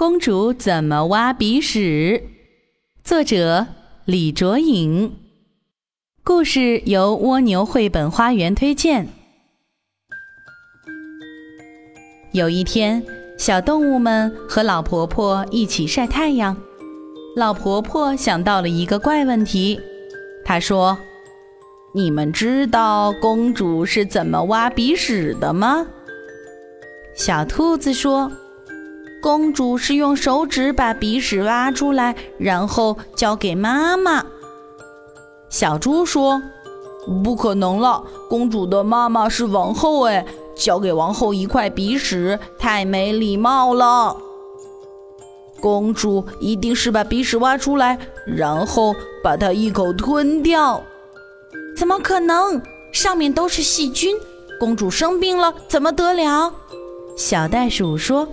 公主怎么挖鼻屎？作者李卓颖。故事由蜗牛绘本花园推荐。有一天，小动物们和老婆婆一起晒太阳。老婆婆想到了一个怪问题，她说：“你们知道公主是怎么挖鼻屎的吗？”小兔子说：“公主是用手指把鼻屎挖出来，然后交给妈妈。”小猪说：“不可能了，公主的妈妈是王后，哎，交给王后一块鼻屎太没礼貌了。公主一定是把鼻屎挖出来，然后把它一口吞掉。怎么可能？上面都是细菌，公主生病了怎么得了？”小袋鼠说：“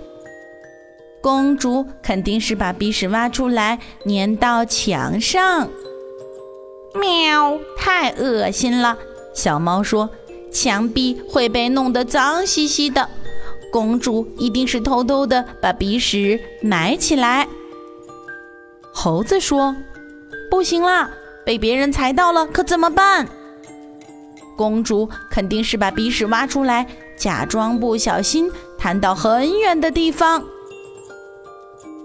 公主肯定是把鼻屎挖出来粘到墙上。”喵，太恶心了！小猫说：“墙壁会被弄得脏兮兮的，公主一定是偷偷的把鼻屎埋起来。”猴子说：“不行啦，被别人踩到了可怎么办？”公主肯定是把鼻屎挖出来，假装不小心。弹到很远的地方，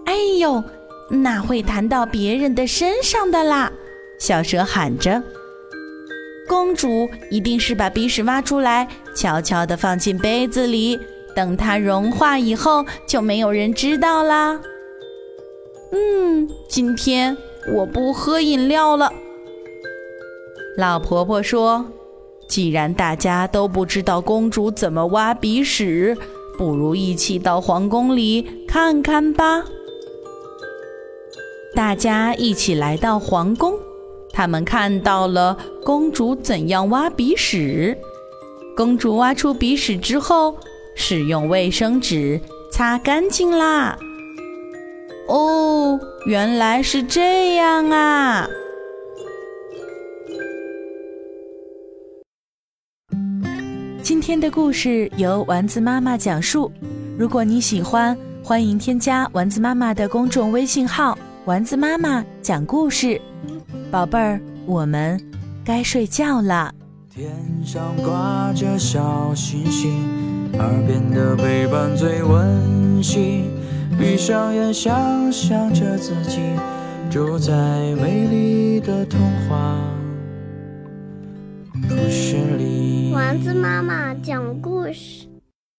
哎呦，哪会弹到别人的身上的啦？小蛇喊着。公主一定是把鼻屎挖出来，悄悄地放进杯子里，等它融化以后，就没有人知道啦。嗯，今天我不喝饮料了。老婆婆说：“既然大家都不知道公主怎么挖鼻屎。”不如一起到皇宫里看看吧。大家一起来到皇宫，他们看到了公主怎样挖鼻屎。公主挖出鼻屎之后，使用卫生纸擦干净啦。哦，原来是这样啊！今天的故事由丸子妈妈讲述。如果你喜欢，欢迎添加丸子妈妈的公众微信号“丸子妈妈讲故事”。宝贝儿，我们该睡觉了。天上挂着小星星，耳边的陪伴最温馨。闭上眼，想象着自己住在美丽的童话。故事里，丸子妈妈讲故事。